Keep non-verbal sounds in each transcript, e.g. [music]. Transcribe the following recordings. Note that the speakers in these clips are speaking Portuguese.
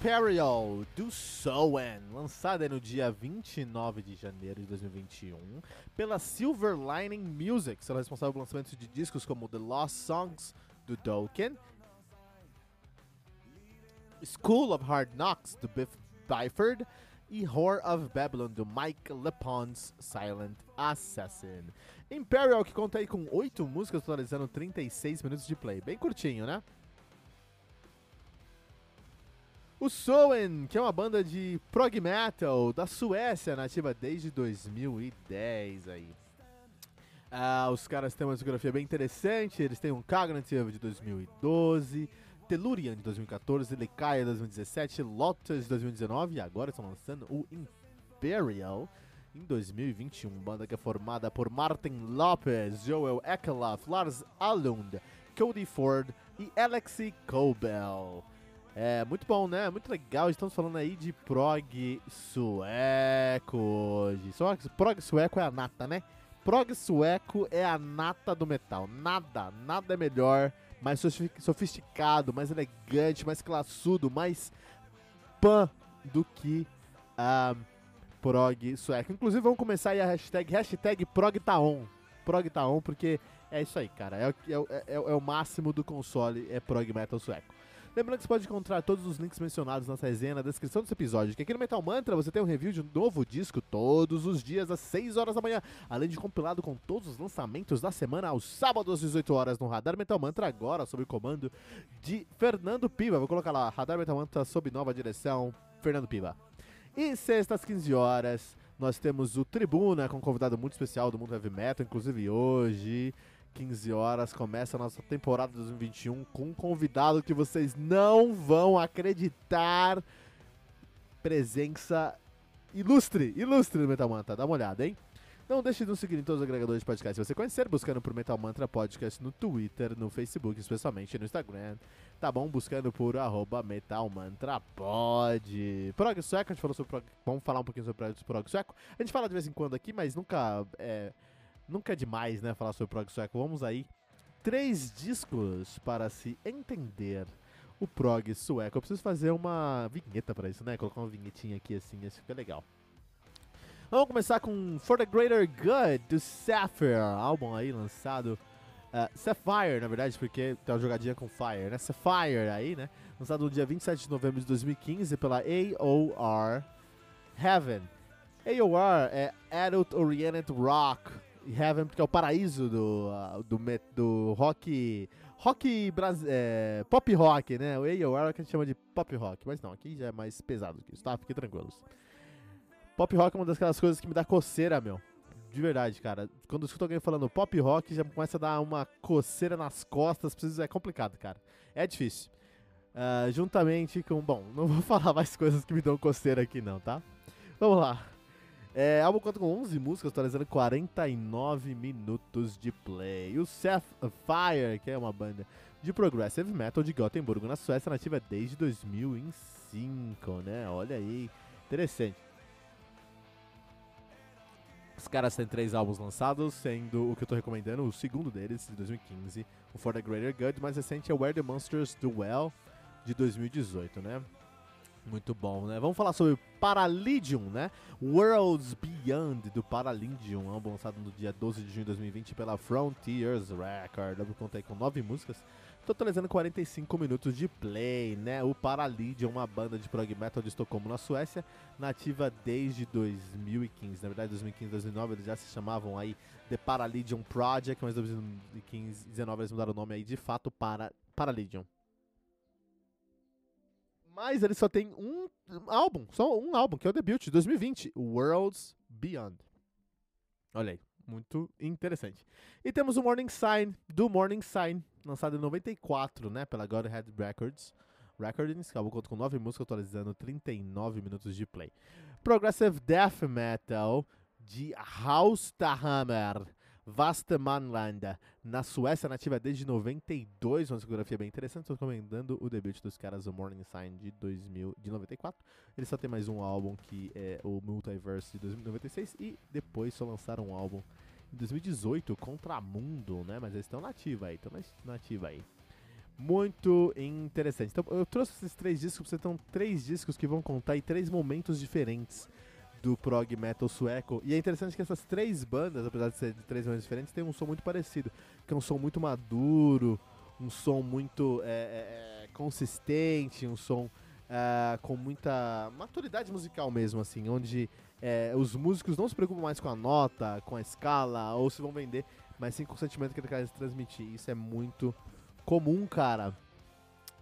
Imperial do Soen, lançada no dia 29 de janeiro de 2021 pela Silver Lining Music, será responsável pelo lançamento de discos como The Lost Songs do Dokken, School of Hard Knocks do Biff Byford e Whore of Babylon do Mike LePon's Silent Assassin. Imperial que conta aí com 8 músicas totalizando 36 minutos de play, bem curtinho, né? O Soen, que é uma banda de prog metal da Suécia, nativa desde 2010 aí. Ah, os caras têm uma discografia bem interessante, eles têm um Cognitive de 2012, Tellurian de 2014, Lecaia de 2017, Lotus de 2019 e agora estão lançando o Imperial em 2021. Banda que é formada por Martin Lopez, Joel Ekeloff, Lars Alund, Cody Ford e Alexei Kobel. É, muito bom, né? Muito legal. Estamos falando aí de prog sueco hoje. Só que prog sueco é a nata, né? Prog sueco é a nata do metal. Nada, nada é melhor, mais sofisticado, mais elegante, mais classudo, mais pan do que a prog sueco. Inclusive, vamos começar aí a hashtag, hashtag progtaon. Progtaon, porque é isso aí, cara. É, é, é, é, o máximo do console, é prog metal sueco. Lembrando que você pode encontrar todos os links mencionados nessa resenha na descrição desse episódio. Que aqui no Metal Mantra você tem um review de um novo disco todos os dias às 6 horas da manhã, além de compilado com todos os lançamentos da semana aos sábados às 18 horas no Radar Metal Mantra, agora sob o comando de Fernando Piva. Vou colocar lá, Radar Metal Mantra sob nova direção, Fernando Piva. E sexta às 15 horas nós temos o Tribuna com um convidado muito especial do mundo heavy metal, inclusive hoje. 15 horas, começa a nossa temporada 2021 com um convidado que vocês não vão acreditar. Presença ilustre, ilustre do Metal Mantra, dá uma olhada, hein? Não deixe de nos seguir em todos os agregadores de podcast se você conhecer, buscando por Metal Mantra Podcast no Twitter, no Facebook, especialmente no Instagram. Tá bom? Buscando por arroba Metal Mantra Pod. Prog Sueco, a gente falou sobre prog... Vamos falar um pouquinho sobre Prog Sueco. A gente fala de vez em quando aqui, mas nunca é Nunca é demais, né, falar sobre prog sueco. Vamos aí. Três discos para se entender o prog sueco. Eu preciso fazer uma vinheta para isso, né? Colocar uma vinhetinha aqui assim, isso fica legal. Vamos começar com For the Greater Good do Sapphire, álbum aí lançado. Uh, Sapphire, na verdade, porque tem uma jogadinha com Fire, né? Sapphire aí, né? Lançado no dia 27 de novembro de 2015 pela AOR Heaven. AOR é Adult Oriented Rock, Heaven, porque é o paraíso do, uh, do, do rock. Rock é, pop rock, né? O AOR que a gente chama de pop rock, mas não, aqui já é mais pesado que isso, tá? Fiquem tranquilos. Pop rock é uma das coisas que me dá coceira, meu. De verdade, cara. Quando eu escuto alguém falando pop rock, já começa a dar uma coceira nas costas. Precisa, é complicado, cara. É difícil. Uh, juntamente com. Bom, não vou [laughs] falar mais coisas que me dão coceira aqui, não, tá? Vamos lá. É, álbum conta com 11 músicas, totalizando 49 minutos de play. O Sapphire, que é uma banda de progressive metal de Gothenburg, na Suécia, nativa desde 2005, né? Olha aí, interessante. Os caras têm três álbuns lançados, sendo o que eu tô recomendando, o segundo deles, de 2015, o For the Greater Good, mais recente é Where the Monsters Dwell, de 2018, né? Muito bom, né? Vamos falar sobre Paralydium, né? Worlds Beyond do Paralydium, álbum lançado no dia 12 de junho de 2020 pela Frontiers Record. Eu contei com nove músicas, totalizando 45 minutos de play, né? O Paralydium, uma banda de prog metal de Estocolmo, na Suécia, nativa desde 2015. Na verdade, 2015 2019 eles já se chamavam aí The Paralydium Project, mas em 2015 2019 eles mudaram o nome aí de fato para Paralydium. Mas ele só tem um álbum, só um álbum, que é o debut de 2020, Worlds Beyond. Olha aí, muito interessante. E temos o Morning Sign, do Morning Sign, lançado em 94, né, pela Godhead Records. Recordings, conta com 9 músicas, atualizando 39 minutos de play. Progressive Death Metal de Haustahammer. Vastemanlanda, na Suécia, nativa desde 92, uma discografia bem interessante. Estou recomendando o debut dos caras, o Morning Sign, de, 2000, de 94. Eles só tem mais um álbum, que é o Multiverse, de 2096. E depois só lançaram um álbum em 2018, Contramundo, né? Mas eles estão nativa aí, estão nativa aí. Muito interessante. Então, eu trouxe esses três discos, pra você ter três discos que vão contar em três momentos diferentes do prog metal sueco. E é interessante que essas três bandas, apesar de ser de três bandas diferentes, têm um som muito parecido. Que é um som muito maduro, um som muito é, é, é consistente, um som é, com muita maturidade musical mesmo, assim, onde é, os músicos não se preocupam mais com a nota, com a escala, ou se vão vender, mas sim com o sentimento que eles querem transmitir. Isso é muito comum, cara.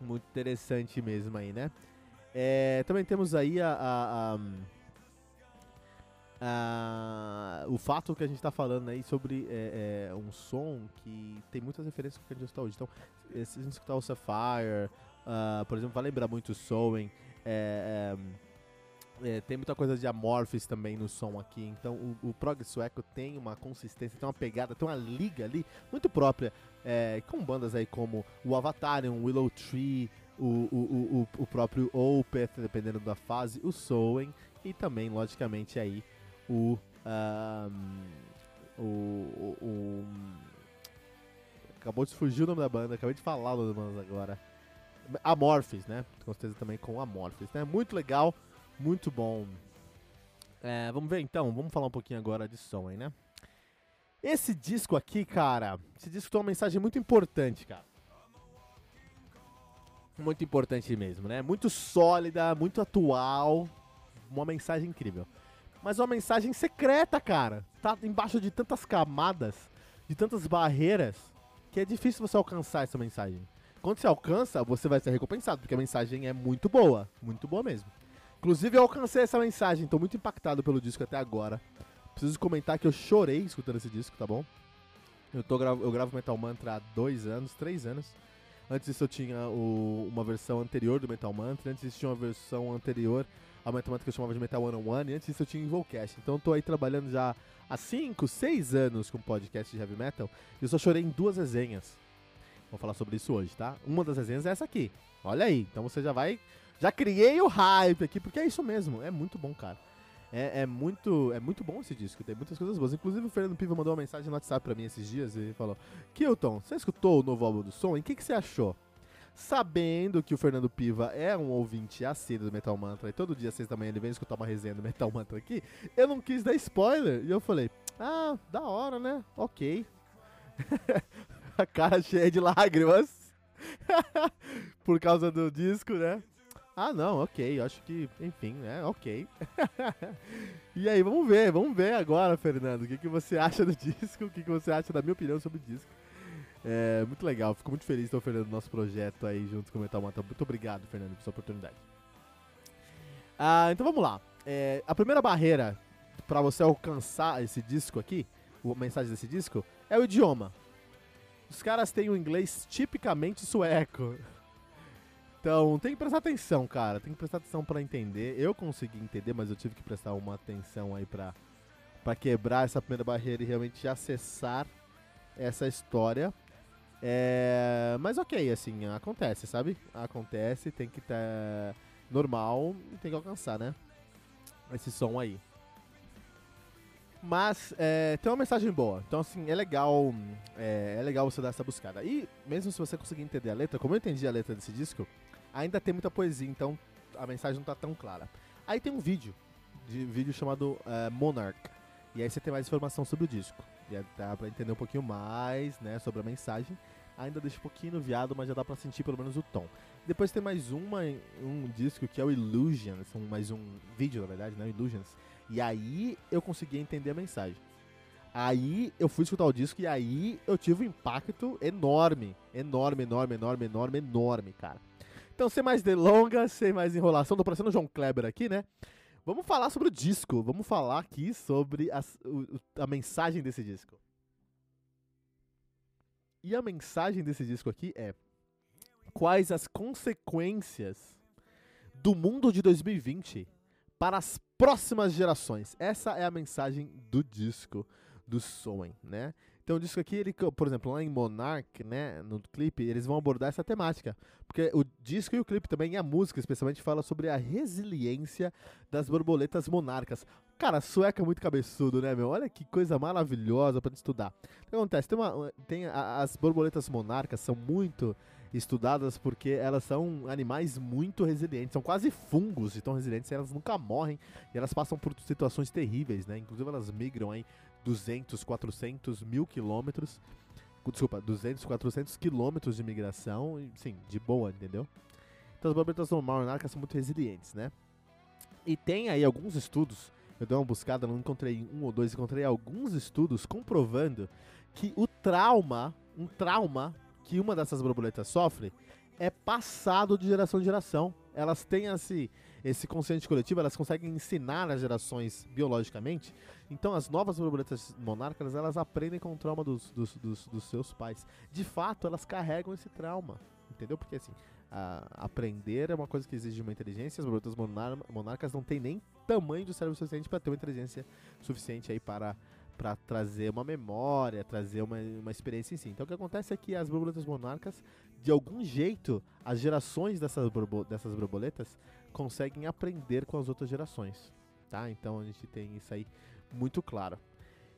Muito interessante mesmo aí, né? É, também temos aí a, a, a Uh, o fato que a gente está falando aí sobre é, é, um som que tem muitas referências que a gente está hoje. Então, se a gente escutar o Sapphire, uh, por exemplo, vai lembrar muito o Soen. É, é, é, tem muita coisa de Amorphis também no som aqui. Então, o, o prog sueco tem uma consistência, tem uma pegada, tem uma liga ali muito própria é, com bandas aí como o Avatarium, Willow Tree, o, o, o, o próprio Opeth, dependendo da fase, o Soen e também, logicamente, aí o, o, o, o, Acabou de fugir o nome da banda, acabei de falar o nome da banda agora. Amorphis, né? Com certeza também com Amorphis, né? Muito legal, muito bom. É, vamos ver então, vamos falar um pouquinho agora de som aí, né? Esse disco aqui, cara, esse disco tem uma mensagem muito importante, cara. Muito importante mesmo, né? Muito sólida, muito atual, uma mensagem incrível mas uma mensagem secreta, cara. Tá embaixo de tantas camadas, de tantas barreiras, que é difícil você alcançar essa mensagem. Quando você alcança, você vai ser recompensado, porque a mensagem é muito boa, muito boa mesmo. Inclusive, eu alcancei essa mensagem, tô muito impactado pelo disco até agora. Preciso comentar que eu chorei escutando esse disco, tá bom? Eu, tô, eu gravo Metal Mantra há dois anos, três anos. Antes disso eu tinha o, uma versão anterior do Metal Mantra, antes disso tinha uma versão anterior a matemática que eu chamava de Metal One on One, e antes disso eu tinha Involcast. Então eu tô aí trabalhando já há 5, 6 anos com podcast de heavy metal, e eu só chorei em duas resenhas. Vou falar sobre isso hoje, tá? Uma das resenhas é essa aqui. Olha aí, então você já vai. Já criei o hype aqui, porque é isso mesmo, é muito bom, cara. É, é, muito, é muito bom esse disco, tem muitas coisas boas. Inclusive o Fernando Piva mandou uma mensagem no WhatsApp pra mim esses dias e falou: Kilton, você escutou o novo álbum do som? E o que, que você achou? Sabendo que o Fernando Piva é um ouvinte assíduo do Metal Mantra e todo dia da manhã ele vem escutar uma resenha do Metal Mantra aqui, eu não quis dar spoiler. E eu falei, ah, da hora, né? Ok. [laughs] A cara cheia de lágrimas. [laughs] Por causa do disco, né? Ah, não, ok, acho que, enfim, né, ok. [laughs] e aí, vamos ver, vamos ver agora, Fernando, o que, que você acha do disco, o que, que você acha da minha opinião sobre o disco. É muito legal, fico muito feliz de estar oferecendo nosso projeto aí junto com o Metal Mata. Muito obrigado, Fernando, por sua oportunidade. Ah, então vamos lá. É, a primeira barreira para você alcançar esse disco aqui, a mensagem desse disco, é o idioma. Os caras têm o inglês tipicamente sueco. Então, tem que prestar atenção, cara. Tem que prestar atenção para entender. Eu consegui entender, mas eu tive que prestar uma atenção aí para para quebrar essa primeira barreira e realmente acessar essa história. É, mas ok, assim, acontece, sabe? Acontece, tem que estar tá normal e tem que alcançar, né? Esse som aí. Mas é, tem uma mensagem boa. Então, assim, é legal. É, é, legal você dar essa buscada. E mesmo se você conseguir entender a letra, como eu entendi a letra desse disco, ainda tem muita poesia, então a mensagem não tá tão clara. Aí tem um vídeo, de vídeo chamado uh, Monarch. E aí você tem mais informação sobre o disco. Já dá pra entender um pouquinho mais, né, sobre a mensagem. Ainda deixa um pouquinho viado, mas já dá pra sentir pelo menos o tom. Depois tem mais uma, um disco que é o Illusions, mais um vídeo, na verdade, né, Illusions. E aí eu consegui entender a mensagem. Aí eu fui escutar o disco e aí eu tive um impacto enorme. Enorme, enorme, enorme, enorme, enorme, cara. Então, sem mais delongas, sem mais enrolação, tô parecendo o João Kleber aqui, né? Vamos falar sobre o disco. Vamos falar aqui sobre as, o, a mensagem desse disco. E a mensagem desse disco aqui é: quais as consequências do mundo de 2020 para as próximas gerações. Essa é a mensagem do disco do Soen, né? Então o disco aqui, ele, por exemplo, lá em Monarch, né, no clipe, eles vão abordar essa temática. Porque o disco e o clipe também, e a música especialmente, fala sobre a resiliência das borboletas monarcas. Cara, sueca é muito cabeçudo, né, meu? Olha que coisa maravilhosa para estudar. O que acontece? Tem uma, tem a, as borboletas monarcas são muito estudadas porque elas são animais muito resilientes, são quase fungos de tão resilientes, elas nunca morrem e elas passam por situações terríveis, né? Inclusive elas migram aí 200, 400 mil quilômetros. Desculpa, 200, 400 quilômetros de migração, sim, de boa, entendeu? Então as borboletas monarcas são muito resilientes, né? E tem aí alguns estudos, eu dei uma buscada, não encontrei um ou dois, encontrei alguns estudos comprovando que o trauma, um trauma que uma dessas borboletas sofre, é passado de geração em geração. Elas têm esse, esse consciente coletivo, elas conseguem ensinar as gerações biologicamente. Então as novas borboletas monarcas, elas aprendem com o trauma dos, dos, dos, dos seus pais. De fato, elas carregam esse trauma, entendeu? Porque assim, aprender é uma coisa que exige uma inteligência, as borboletas monar, monarcas não têm nem tamanho do cérebro suficiente para ter uma inteligência suficiente aí para para trazer uma memória, trazer uma, uma experiência em si. Então o que acontece é que as borboletas monarcas, de algum jeito, as gerações dessas, borbo, dessas borboletas conseguem aprender com as outras gerações. Tá? Então a gente tem isso aí muito claro.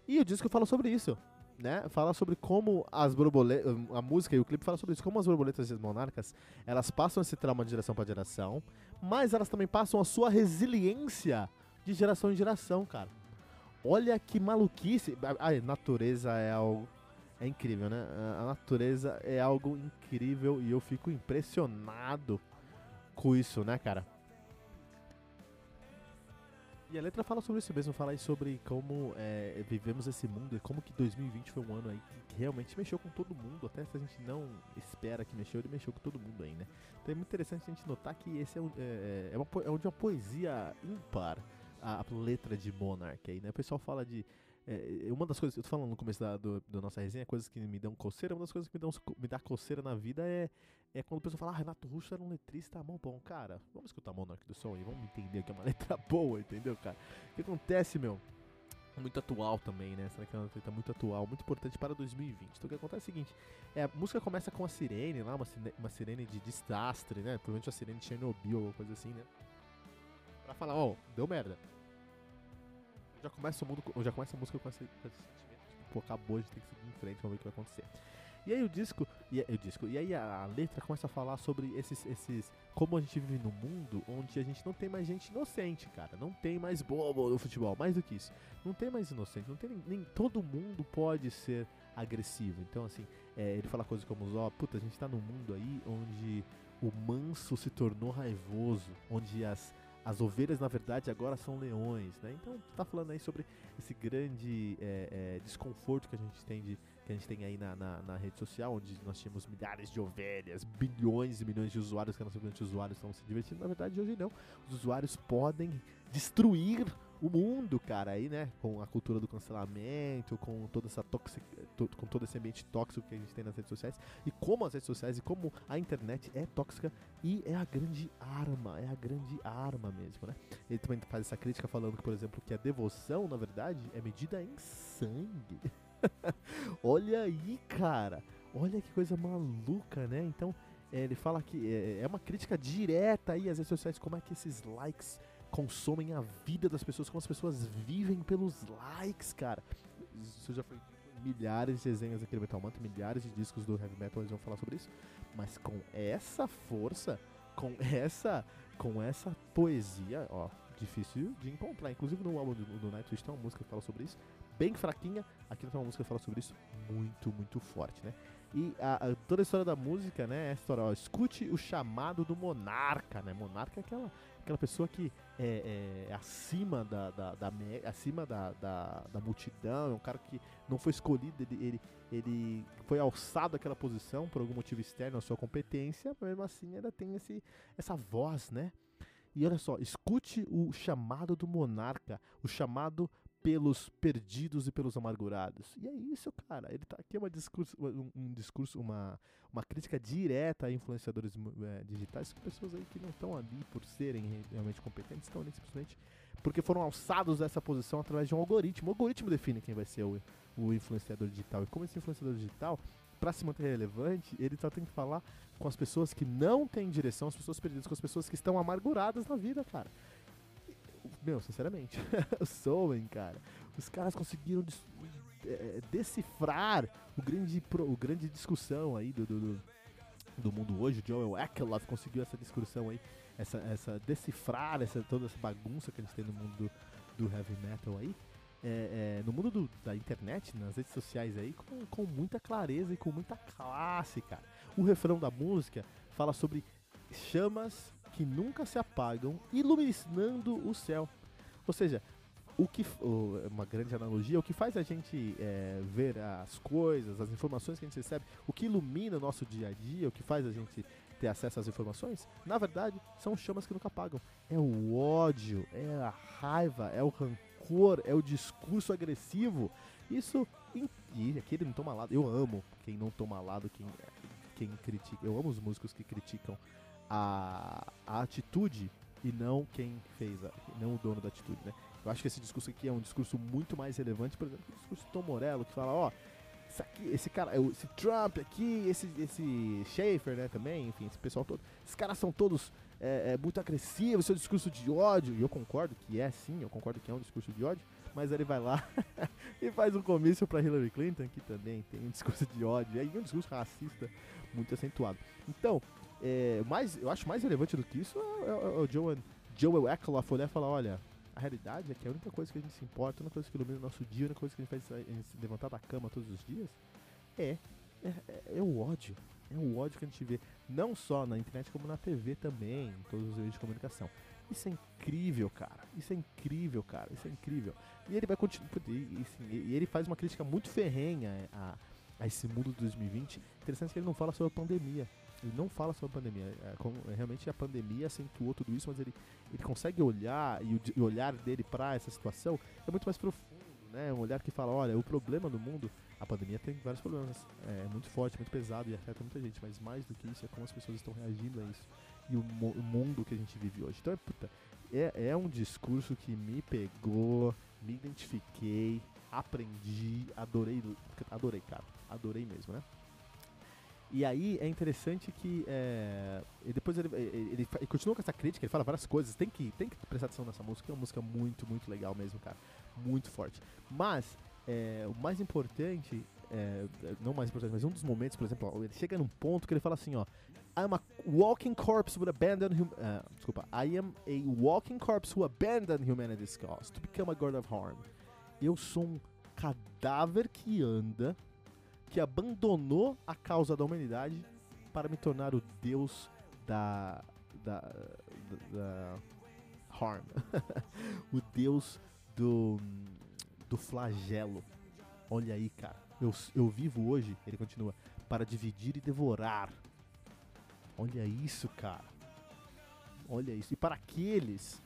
E o disco fala sobre isso. Né? Fala sobre como as borboletas, a música e o clipe fala sobre isso, como as borboletas monarcas, elas passam esse trauma de geração para geração, mas elas também passam a sua resiliência de geração em geração, cara. Olha que maluquice. A natureza é algo. É incrível, né? A natureza é algo incrível e eu fico impressionado com isso, né, cara? E a letra fala sobre isso mesmo, fala aí sobre como é, vivemos esse mundo e como que 2020 foi um ano aí que realmente mexeu com todo mundo, até se a gente não espera que mexeu, ele mexeu com todo mundo aí, né? Então é muito interessante a gente notar que esse é, um, é, é, uma, é uma poesia ímpar a, a letra de Monarch aí, né? O pessoal fala de. É, uma das coisas, eu tô falando no começo da do, nossa resenha, coisas que me dão coceira, uma das coisas que me, dão, me dá coceira na vida é, é quando o pessoal fala, ah, Renato Russo era um letrista mó bom, cara. Vamos escutar Monarch do Som e vamos entender que é uma [laughs] letra boa, entendeu, cara? O que acontece, meu? muito atual também, né? Essa é uma letra muito atual, muito importante para 2020. Então o que acontece é o seguinte: é, a música começa com a sirene lá, uma, uma sirene de desastre, né? Provavelmente a sirene de Chernobyl ou coisa assim, né? Pra falar, ó, oh, deu merda já começa, o mundo, já começa a música com esse, com esse sentimento, tipo, pô, acabou, a gente tem que seguir em frente, vamos ver o que vai acontecer. E aí o disco, e, o disco, e aí a, a, letra começa a falar sobre esses, esses, como a gente vive num mundo onde a gente não tem mais gente inocente, cara, não tem mais bobo no futebol, mais do que isso, não tem mais inocente, não tem nem, nem todo mundo pode ser agressivo. Então assim, é, ele fala coisas como, ó, puta, a gente tá num mundo aí onde o manso se tornou raivoso, onde as as ovelhas, na verdade, agora são leões, né? Então, tá falando aí sobre esse grande é, é, desconforto que a gente tem de que a gente tem aí na, na, na, rede social, onde nós tínhamos milhares de ovelhas, bilhões e milhões de usuários que simplesmente usuários estão se divertindo. Na verdade, hoje não. Os usuários podem destruir o mundo, cara, aí, né, com a cultura do cancelamento, com toda essa tóxica, com todo esse ambiente tóxico que a gente tem nas redes sociais, e como as redes sociais e como a internet é tóxica e é a grande arma, é a grande arma mesmo, né? Ele também faz essa crítica falando que, por exemplo, que a devoção, na verdade, é medida em sangue. [laughs] Olha aí, cara. Olha que coisa maluca, né? Então, é, ele fala que é, é uma crítica direta aí às redes sociais, como é que esses likes consomem a vida das pessoas, como as pessoas vivem pelos likes, cara. Isso já foi milhares de desenhos aqui no Metal Mantra, milhares de discos do Heavy Metal, eles vão falar sobre isso. Mas com essa força, com essa, com essa poesia, ó, difícil de encontrar. Inclusive no álbum do, do Nightwish tem uma música que fala sobre isso, bem fraquinha. Aqui tem uma música que fala sobre isso, muito, muito forte, né? E a, a, toda a história da música, né, é a história, ó, escute o chamado do monarca, né? Monarca é aquela aquela pessoa que é, é acima da, da, da acima da, da, da, multidão, é um cara que não foi escolhido, ele, ele, ele foi alçado àquela posição por algum motivo externo à sua competência, mas mesmo assim ainda tem esse, essa voz, né? E olha só, escute o chamado do monarca, o chamado pelos perdidos e pelos amargurados. E é isso, cara. Ele tá aqui é uma discurso, um, um discurso, uma, uma crítica direta a influenciadores é, digitais, que pessoas aí que não estão ali por serem realmente competentes, estão ali simplesmente porque foram alçados dessa posição através de um algoritmo. O algoritmo define quem vai ser o, o influenciador digital. E como esse influenciador digital, para se manter relevante, ele só tem que falar com as pessoas que não têm direção, as pessoas perdidas, com as pessoas que estão amarguradas na vida, cara. Meu, sinceramente, [laughs] o Soen, cara, os caras conseguiram é, decifrar o grande, o grande discussão aí do, do, do mundo hoje. O Joel Ekelov conseguiu essa discussão aí, essa, essa decifrar essa, toda essa bagunça que gente tem no mundo do, do heavy metal aí. É, é, no mundo do, da internet, nas redes sociais aí, com, com muita clareza e com muita classe, cara. O refrão da música fala sobre chamas que nunca se apagam, iluminando o céu. Ou seja, o que uma grande analogia, o que faz a gente é, ver as coisas, as informações que a gente recebe, o que ilumina o nosso dia a dia, o que faz a gente ter acesso às informações, na verdade, são chamas que nunca apagam. É o ódio, é a raiva, é o rancor, é o discurso agressivo. Isso. E aquele não toma lado. Eu amo quem não toma lado, quem, quem critica. Eu amo os músicos que criticam a, a atitude e não quem fez, a, não o dono da atitude, né? Eu acho que esse discurso aqui é um discurso muito mais relevante, por exemplo, o discurso do Tom Morello, que fala, ó, aqui, esse cara, esse Trump aqui, esse, esse Schaefer, né, também, enfim, esse pessoal todo, esses caras são todos é, é, muito agressivos, seu discurso de ódio, e eu concordo que é sim, eu concordo que é um discurso de ódio, mas ele vai lá [laughs] e faz um comício para Hillary Clinton, que também tem um discurso de ódio, e um discurso racista muito acentuado. Então, é, mais, eu acho mais relevante do que isso é, é, é o Joel, Joel Eckloff olhar e falar, olha, a realidade é que a única coisa que a gente se importa, a única coisa que ilumina o nosso dia, a única coisa que a gente faz a gente se levantar da cama todos os dias é, é, é, o ódio. É o ódio que a gente vê, não só na internet, como na TV também, em todos os meios de comunicação. Isso é incrível, cara. Isso é incrível, cara. Isso é incrível. E ele vai continuar. E, e, ele faz uma crítica muito ferrenha a, a esse mundo de 2020. Interessante que ele não fala sobre a pandemia. Ele não fala sobre a pandemia. É, é, realmente a pandemia acentuou tudo isso, mas ele, ele consegue olhar e o, e olhar dele para essa situação é muito mais profundo, né? Um olhar que fala, olha, o problema do mundo, a pandemia tem vários problemas. É, é muito forte, muito pesado e afeta muita gente, mas mais do que isso é como as pessoas estão reagindo a isso e o, o mundo que a gente vive hoje. Então, é, puta, é, é um discurso que me pegou, me identifiquei, aprendi, adorei, adorei, cara, adorei mesmo, né? E aí é interessante que é, depois ele, ele, ele, ele, continua com essa crítica, ele fala várias coisas, tem que, tem que prestar atenção nessa música, é uma música muito, muito legal mesmo, cara. Muito forte. Mas é, o mais importante, é, não mais importante, mas um dos momentos, por exemplo, ó, ele chega num ponto que ele fala assim, ó. I'm a walking corpse with abandoned hum uh, desculpa, I am a walking corpse who abandoned humanity's cause to become a god of harm. Eu sou um cadáver que anda que abandonou a causa da humanidade para me tornar o deus da. da. da, da harm. [laughs] o deus do. do flagelo. Olha aí, cara. Eu, eu vivo hoje, ele continua, para dividir e devorar. Olha isso, cara. Olha isso. E para aqueles.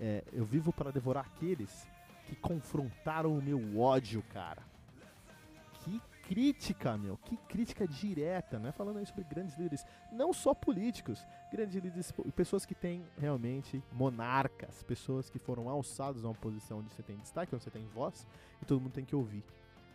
É, eu vivo para devorar aqueles que confrontaram o meu ódio, cara. Que crítica, meu, que crítica direta, não é falando aí sobre grandes líderes, não só políticos, grandes líderes, pessoas que têm realmente monarcas, pessoas que foram alçados a uma posição onde você tem destaque, onde você tem voz e todo mundo tem que ouvir,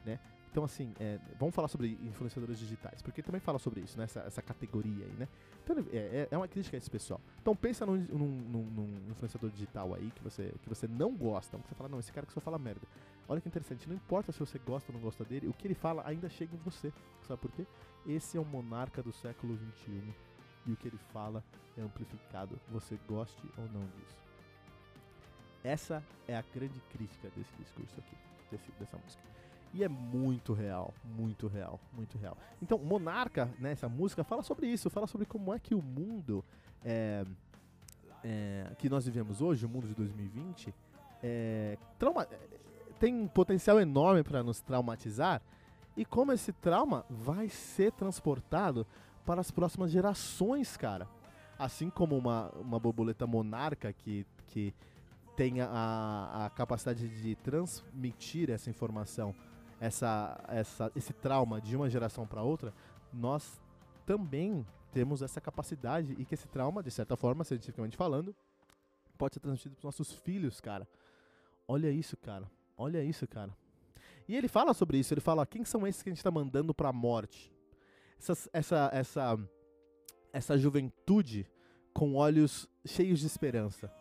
né? Então, assim, é, vamos falar sobre influenciadores digitais, porque também fala sobre isso, né? Essa, essa categoria aí, né? Então, é, é, é uma crítica a esse pessoal. Então, pensa num, num, num, influenciador digital aí que você, que você não gosta, que você fala, não, esse cara que só fala merda. Olha que interessante, não importa se você gosta ou não gosta dele, o que ele fala ainda chega em você. Sabe por quê? Esse é o monarca do século XXI e o que ele fala é amplificado, você goste ou não disso. Essa é a grande crítica desse discurso aqui, desse, dessa música. E é muito real, muito real, muito real. Então, Monarca, né, essa música, fala sobre isso, fala sobre como é que o mundo é, é, que nós vivemos hoje, o mundo de 2020, é, trauma, tem um potencial enorme para nos traumatizar e como esse trauma vai ser transportado para as próximas gerações, cara. Assim como uma, uma borboleta monarca que, que tem a, a capacidade de transmitir essa informação, essa, essa, esse trauma de uma geração para outra, nós também temos essa capacidade e que esse trauma, de certa forma, cientificamente falando, pode ser transmitido para os nossos filhos, cara. Olha isso, cara. Olha isso, cara. E ele fala sobre isso, ele fala, quem são esses que a gente está mandando para a morte? Essa, essa, essa, essa juventude com olhos cheios de esperança,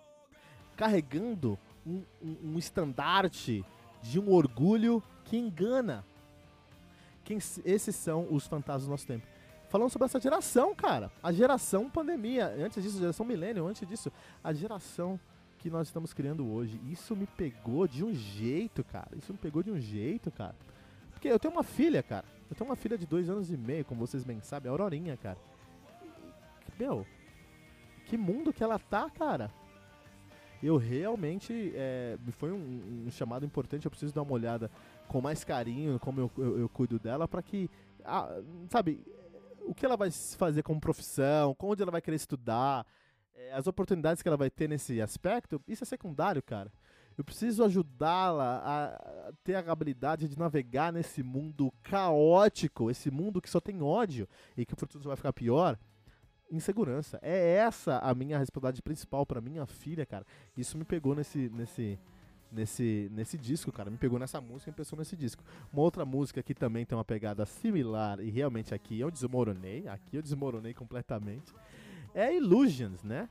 carregando um, um, um estandarte de um orgulho que engana. Quem, esses são os fantasmas do nosso tempo falando sobre essa geração, cara. A geração pandemia. Antes disso, a geração milênio. Antes disso, a geração que nós estamos criando hoje. Isso me pegou de um jeito, cara. Isso me pegou de um jeito, cara. Porque eu tenho uma filha, cara. Eu tenho uma filha de dois anos e meio, como vocês bem sabem, a Aurorinha, cara. Meu, que mundo que ela tá, cara. Eu realmente. É, foi um, um, chamado importante. Eu preciso dar uma olhada com mais carinho como eu, eu, eu cuido dela, para que. Ah, sabe, o que ela vai fazer como profissão, onde ela vai querer estudar, é, as oportunidades que ela vai ter nesse aspecto, isso é secundário, cara. Eu preciso ajudá-la a ter a habilidade de navegar nesse mundo caótico, esse mundo que só tem ódio e que o futuro vai ficar pior. Insegurança. É essa a minha responsabilidade principal para minha filha, cara. Isso me pegou nesse, nesse, nesse, nesse disco, cara. Me pegou nessa música e pensou nesse disco. Uma outra música que também tem uma pegada similar, e realmente aqui eu desmoronei, aqui eu desmoronei completamente, é Illusions, né?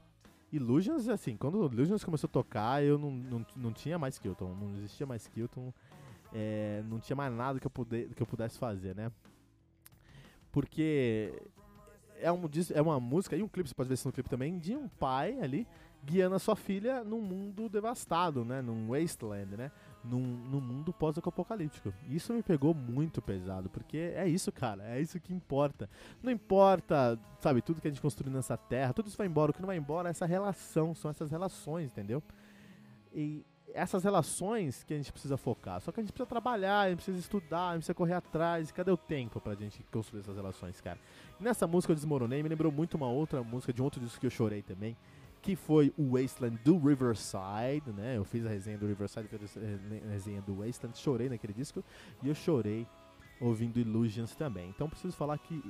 Illusions, assim, quando Illusions começou a tocar, eu não, não, não tinha mais Kilton, não existia mais Kilton, é, não tinha mais nada que eu, puder, que eu pudesse fazer, né? Porque é, um, é uma música, e um clipe, você pode ver isso no clipe também, de um pai ali guiando a sua filha num mundo devastado, né? Num wasteland, né? Num, num mundo pós-apocalíptico. Isso me pegou muito pesado, porque é isso, cara. É isso que importa. Não importa, sabe, tudo que a gente construiu nessa terra, tudo isso vai embora. O que não vai embora é essa relação, são essas relações, entendeu? E essas relações que a gente precisa focar. Só que a gente precisa trabalhar, a gente precisa estudar, a gente precisa correr atrás. Cadê o tempo pra gente construir essas relações, cara? E nessa música eu desmoronei, me lembrou muito uma outra música de um outro disco que eu chorei também, que foi o Wasteland do Riverside, né? Eu fiz a resenha do Riverside, fiz a resenha do Wasteland, chorei naquele disco e eu chorei ouvindo Illusions também. Então preciso falar que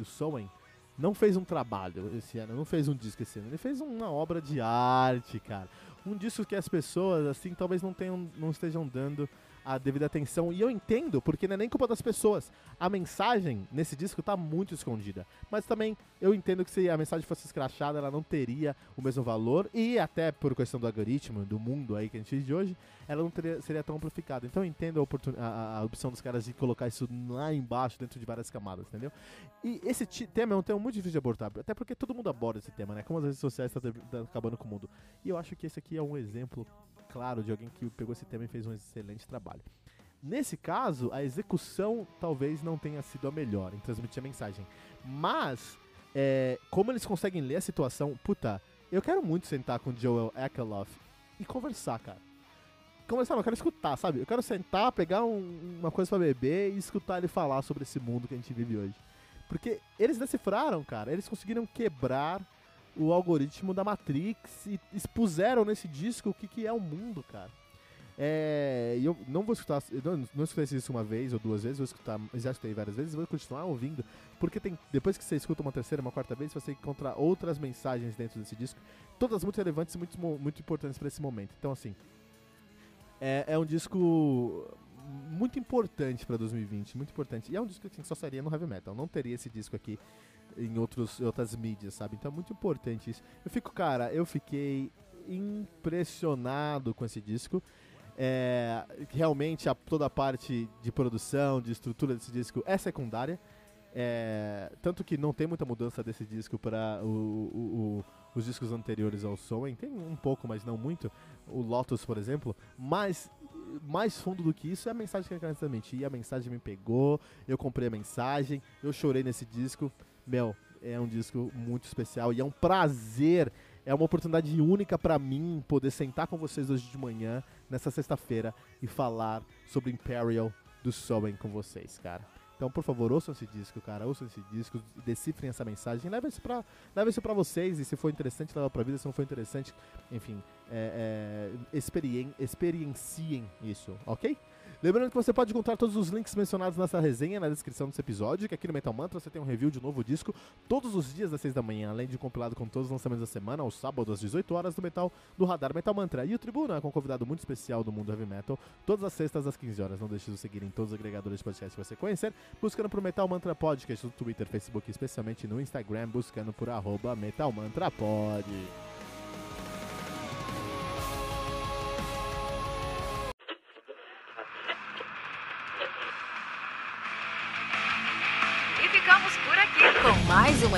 o Soen não fez um trabalho esse ano, não fez um disco esse ano, ele fez uma obra de arte, cara. Um disco que as pessoas, assim, talvez não tenham, não estejam dando a devida atenção. E eu entendo, porque não é nem culpa das pessoas. A mensagem nesse disco tá muito escondida. Mas também eu entendo que se a mensagem fosse escrachada, ela não teria o mesmo valor. E até por questão do algoritmo, do mundo aí que a gente vive de hoje, ela não teria, seria tão amplificada. Então eu entendo a, a, a, opção dos caras de colocar isso lá embaixo, dentro de várias camadas, entendeu? E esse tema é um tema muito difícil de abordar. Até porque todo mundo aborda esse tema, né? Como as redes sociais estão tá, tá acabando com o mundo. E eu acho que esse aqui é um exemplo claro de alguém que pegou esse tema e fez um excelente trabalho. Nesse caso, a execução talvez não tenha sido a melhor em transmitir a mensagem. Mas, é, como eles conseguem ler a situação, puta, eu quero muito sentar com o Joel Ekeloff e conversar, cara. Conversar, eu quero escutar, sabe? Eu quero sentar, pegar um, uma coisa para beber e escutar ele falar sobre esse mundo que a gente vive hoje. Porque eles decifraram, cara, eles conseguiram quebrar o algoritmo da Matrix e expuseram nesse disco o que, que é o mundo, cara. É, eu não vou escutar, não, não escutei isso uma vez ou duas vezes, vou escutar, já escutei várias vezes, vou continuar ouvindo, porque tem, depois que você escuta uma terceira, uma quarta vez, você encontra outras mensagens dentro desse disco, todas muito relevantes e muito, muito importantes para esse momento. Então, assim, é, é um disco muito importante para 2020, muito importante. E é um disco que assim, só seria no heavy metal, não teria esse disco aqui em outros, outras mídias, sabe? Então é muito importante isso. Eu fico, cara, eu fiquei impressionado com esse disco. É, realmente a, toda a parte de produção, de estrutura desse disco é secundária. É, tanto que não tem muita mudança desse disco para os discos anteriores ao Soen. Tem um pouco, mas não muito. O Lotus, por exemplo. Mas mais fundo do que isso é a mensagem que quero transmitir. E a mensagem me pegou, eu comprei a mensagem, eu chorei nesse disco. Meu, é um disco muito especial e é um prazer, é uma oportunidade única para mim poder sentar com vocês hoje de manhã, nessa sexta-feira, e falar sobre Imperial do Soen com vocês, cara. Então, por favor, ouçam esse disco, cara. Ouçam esse disco, decifrem essa mensagem, leve isso pra, leve isso pra vocês. E se for interessante, leva pra vida. Se não for interessante, enfim, é, é, experien, experienciem isso, ok? Lembrando que você pode encontrar todos os links mencionados nessa resenha na descrição desse episódio, que aqui no Metal Mantra você tem um review de um novo disco todos os dias às 6 da manhã, além de compilado com todos os lançamentos da semana, aos sábados às 18 horas do Metal do Radar Metal Mantra. E o Tribuna, com um convidado muito especial do mundo heavy metal, todas as sextas às 15 horas. Não deixe de seguir em todos os agregadores de podcast que você conhecer, buscando por Metal Mantra Podcast no Twitter, Facebook, especialmente no Instagram, buscando por arroba Metal Mantra Pod.